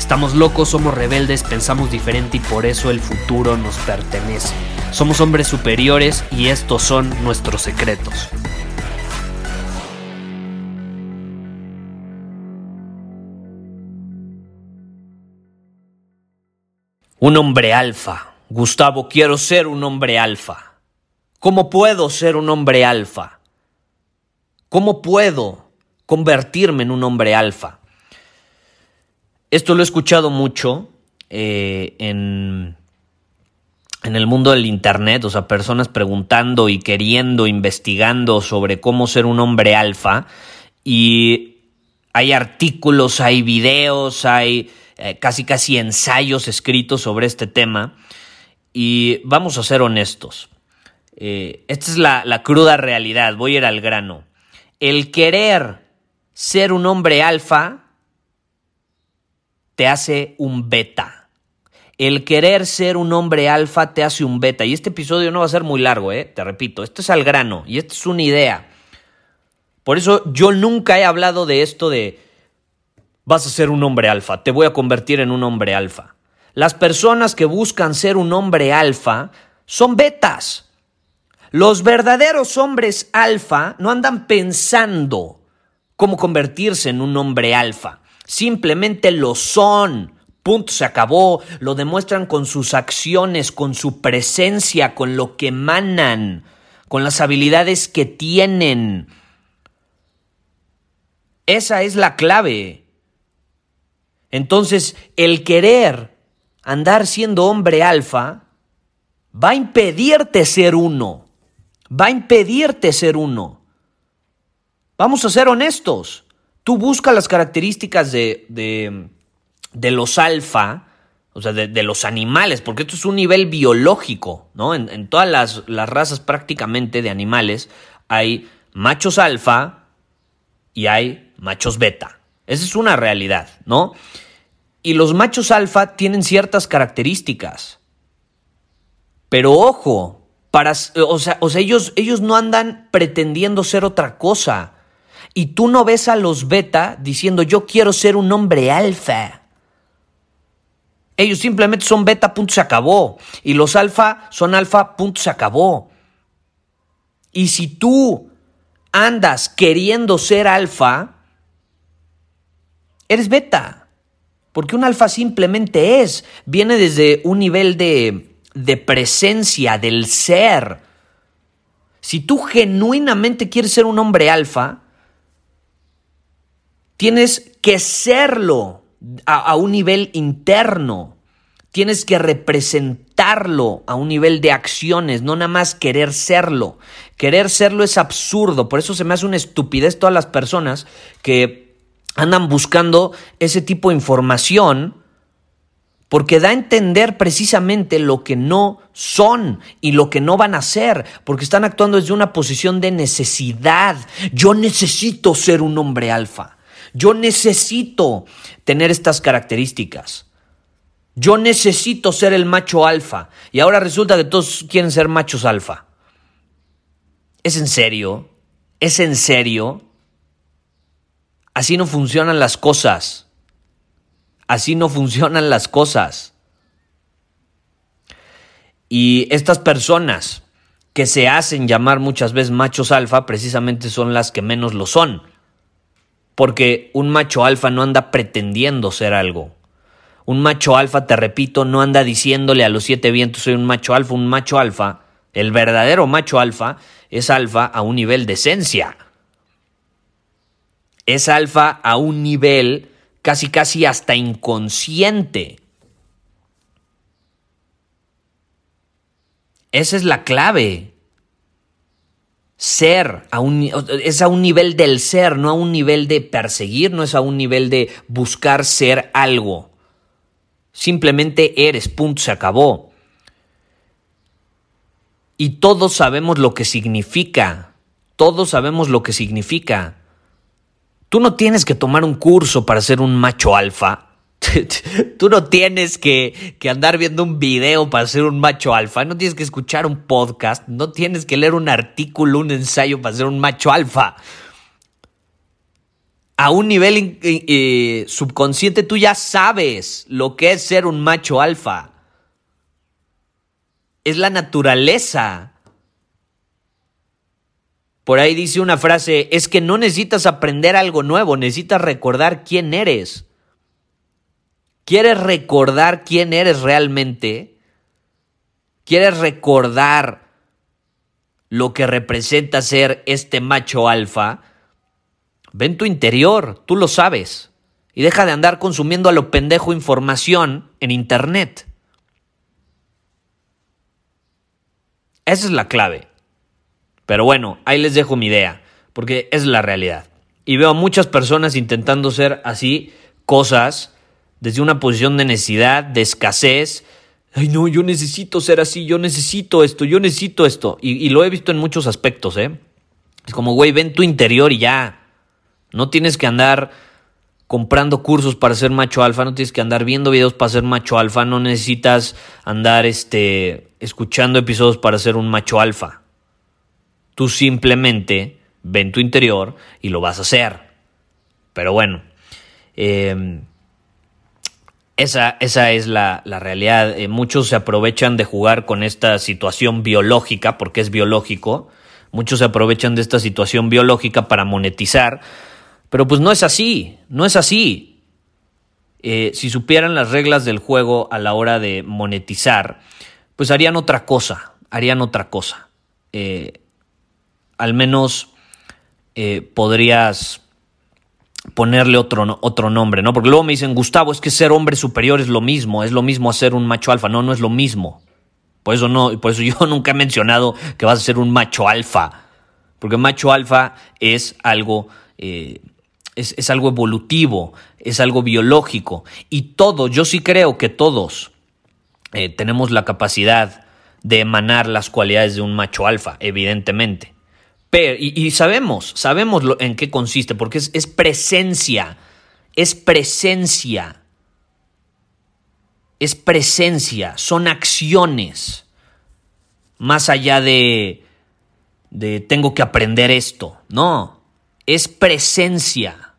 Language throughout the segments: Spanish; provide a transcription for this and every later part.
Estamos locos, somos rebeldes, pensamos diferente y por eso el futuro nos pertenece. Somos hombres superiores y estos son nuestros secretos. Un hombre alfa. Gustavo, quiero ser un hombre alfa. ¿Cómo puedo ser un hombre alfa? ¿Cómo puedo convertirme en un hombre alfa? Esto lo he escuchado mucho eh, en, en el mundo del Internet, o sea, personas preguntando y queriendo, investigando sobre cómo ser un hombre alfa. Y hay artículos, hay videos, hay eh, casi casi ensayos escritos sobre este tema y vamos a ser honestos. Eh, esta es la, la cruda realidad, voy a ir al grano. El querer ser un hombre alfa te hace un beta. El querer ser un hombre alfa te hace un beta. Y este episodio no va a ser muy largo, ¿eh? te repito. Esto es al grano y esto es una idea. Por eso yo nunca he hablado de esto de vas a ser un hombre alfa, te voy a convertir en un hombre alfa. Las personas que buscan ser un hombre alfa son betas. Los verdaderos hombres alfa no andan pensando cómo convertirse en un hombre alfa. Simplemente lo son. Punto, se acabó. Lo demuestran con sus acciones, con su presencia, con lo que emanan, con las habilidades que tienen. Esa es la clave. Entonces, el querer andar siendo hombre alfa va a impedirte ser uno. Va a impedirte ser uno. Vamos a ser honestos. Tú buscas las características de, de, los alfa, o sea, de, los animales, porque esto es un nivel biológico, ¿no? En, en todas las, las razas prácticamente de animales hay machos alfa y hay machos beta. Esa es una realidad, ¿no? Y los machos alfa tienen ciertas características. Pero ojo, para, o sea, o sea ellos, ellos no andan pretendiendo ser otra cosa. Y tú no ves a los beta diciendo yo quiero ser un hombre alfa. Ellos simplemente son beta, punto, se acabó. Y los alfa son alfa, punto, se acabó. Y si tú andas queriendo ser alfa, eres beta. Porque un alfa simplemente es, viene desde un nivel de, de presencia, del ser. Si tú genuinamente quieres ser un hombre alfa, tienes que serlo a, un nivel interno. Tienes que representarlo a un nivel de acciones, no nada más querer serlo. Querer serlo es absurdo, por eso se me hace una estupidez todas las personas que andan buscando ese tipo de información porque da a entender precisamente lo que no son y lo que no van a ser, porque están actuando desde una posición de necesidad. Yo necesito ser un hombre alfa. Yo necesito tener estas características. Yo necesito ser el macho alfa. Y ahora resulta que todos quieren ser machos alfa. ¿Es en serio? ¿Es en serio? Así no funcionan las cosas. Así no funcionan las cosas. Y estas personas que se hacen llamar muchas veces machos alfa precisamente son las que menos lo son porque un macho alfa no anda pretendiendo ser algo. Un macho alfa, te repito, no anda diciéndole a los siete vientos soy un macho alfa, un macho alfa. El verdadero macho alfa es alfa a un nivel de esencia. Es alfa a un nivel casi casi hasta inconsciente. Esa es la clave. Ser, a un, es a un nivel del ser, no a un nivel de perseguir, no es a un nivel de buscar ser algo. Simplemente eres, punto, se acabó. Y todos sabemos lo que significa. Todos sabemos lo que significa. Tú no tienes que tomar un curso para ser un macho alfa. Tú no tienes que, andar viendo un video para ser un macho alfa, no tienes que escuchar un podcast, no tienes que leer un artículo, un ensayo para ser un macho alfa. A un nivel eh, subconsciente tú ya sabes lo que es ser un macho alfa. Es la naturaleza. Por ahí dice una frase, es que no necesitas aprender algo nuevo, necesitas recordar quién eres. ¿Quieres recordar quién eres realmente? ¿Quieres recordar lo que representa ser este macho alfa? Ven tu interior, tú lo sabes. Y deja de andar consumiendo a lo pendejo información en Internet. Esa es la clave. Pero bueno, ahí les dejo mi idea, porque es la realidad. Y veo a muchas personas intentando ser así cosas desde una posición de necesidad, de escasez. Ay, no, yo necesito ser así, yo necesito esto, yo necesito esto. Y, lo he visto en muchos aspectos, ¿eh? Es como, güey, ven tu interior y ya. No tienes que andar comprando cursos para ser macho alfa, no tienes que andar viendo videos para ser macho alfa, no necesitas andar este, escuchando episodios para ser un macho alfa. Tú simplemente ven tu interior y lo vas a hacer. Pero bueno, eh, esa, esa es la, realidad. Eh, muchos se aprovechan de jugar con esta situación biológica, porque es biológico. Muchos se aprovechan de esta situación biológica para monetizar. Pero pues no es así, no es así. Eh, si supieran las reglas del juego a la hora de monetizar, pues harían otra cosa, harían otra cosa. Eh, al menos podrías ponerle otro, otro nombre, ¿no? Porque luego me dicen, Gustavo, es que ser hombre superior es lo mismo, es lo mismo hacer un macho alfa. No, no es lo mismo. Por eso no, por eso yo nunca he mencionado que vas a ser un macho alfa. Porque macho alfa es algo, eh, es, algo evolutivo, es algo biológico. Y todos, yo sí creo que todos eh, tenemos la capacidad de emanar las cualidades de un macho alfa, evidentemente y, sabemos, sabemos en qué consiste, porque es, es presencia, es presencia, es presencia, son acciones, más allá de, de tengo que aprender esto, no, es presencia,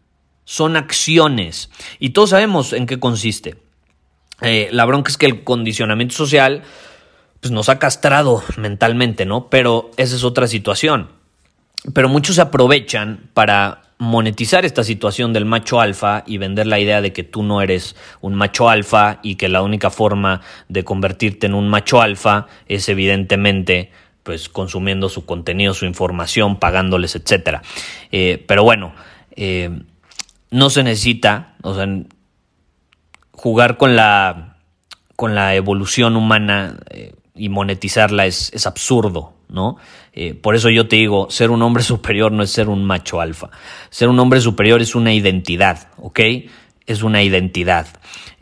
son acciones, y todos sabemos en qué consiste. Eh, la bronca es que el condicionamiento social pues, nos ha castrado mentalmente, ¿no? Pero esa es otra situación. Pero muchos se aprovechan para monetizar esta situación del macho alfa y vender la idea de que tú no eres un macho alfa y que la única forma de convertirte en un macho alfa es evidentemente pues consumiendo su contenido, su información, pagándoles, etcétera. Eh, pero bueno, eh, no se necesita, o sea, jugar con la con la evolución humana eh, y monetizarla es, es absurdo, ¿no? Eh, por eso yo te digo, ser un hombre superior no es ser un macho alfa. Ser un hombre superior es una identidad, ¿ok? Es una identidad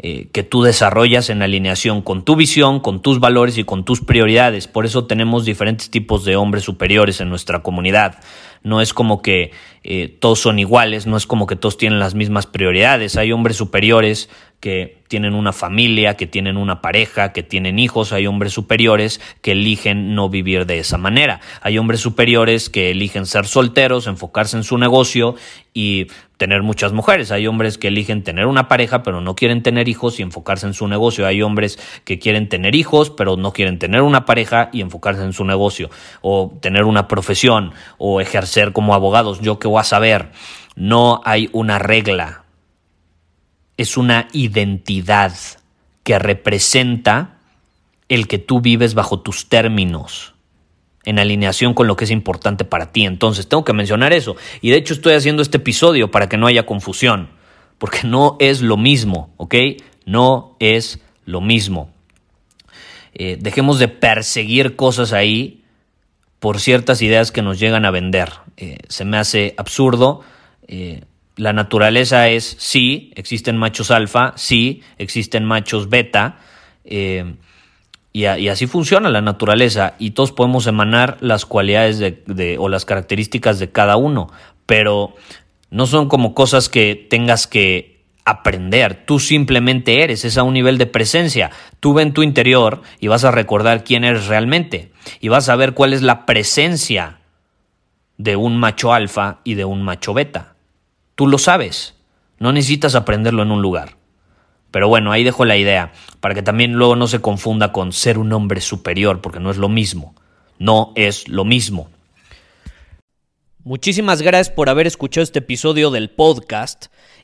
eh, que tú desarrollas en alineación con tu visión, con tus valores y con tus prioridades. Por eso tenemos diferentes tipos de hombres superiores en nuestra comunidad. No es como que eh, todos son iguales, no es como que todos tienen las mismas prioridades. Hay hombres superiores que tienen una familia, que tienen una pareja, que tienen hijos, hay hombres superiores que eligen no vivir de esa manera. Hay hombres superiores que eligen ser solteros, enfocarse en su negocio y tener muchas mujeres. Hay hombres que eligen tener una pareja pero no quieren tener hijos y enfocarse en su negocio. Hay hombres que quieren tener hijos pero no quieren tener una pareja y enfocarse en su negocio. O tener una profesión o ejercer como abogados. Yo qué voy a saber. No hay una regla es una identidad que representa el que tú vives bajo tus términos, en alineación con lo que es importante para ti. Entonces, tengo que mencionar eso. Y de hecho estoy haciendo este episodio para que no haya confusión, porque no es lo mismo, ¿ok? No es lo mismo. eh, dejemos de perseguir cosas ahí por ciertas ideas que nos llegan a vender. Eh, se me hace absurdo. Eh, la naturaleza es sí, existen machos alfa, sí, existen machos beta. Y, así funciona la naturaleza y todos podemos emanar las cualidades de, o las características de cada uno, pero no son como cosas que tengas que aprender, tú simplemente eres, es a un nivel de presencia, tú en tu interior y vas a recordar quién eres realmente y vas a ver cuál es la presencia de un macho alfa y de un macho beta. Tú lo sabes, no necesitas aprenderlo en un lugar. Pero bueno, ahí dejo la idea, para que también luego no se confunda con ser un hombre superior, porque no es lo mismo. No es lo mismo. Muchísimas gracias por haber escuchado este episodio del podcast.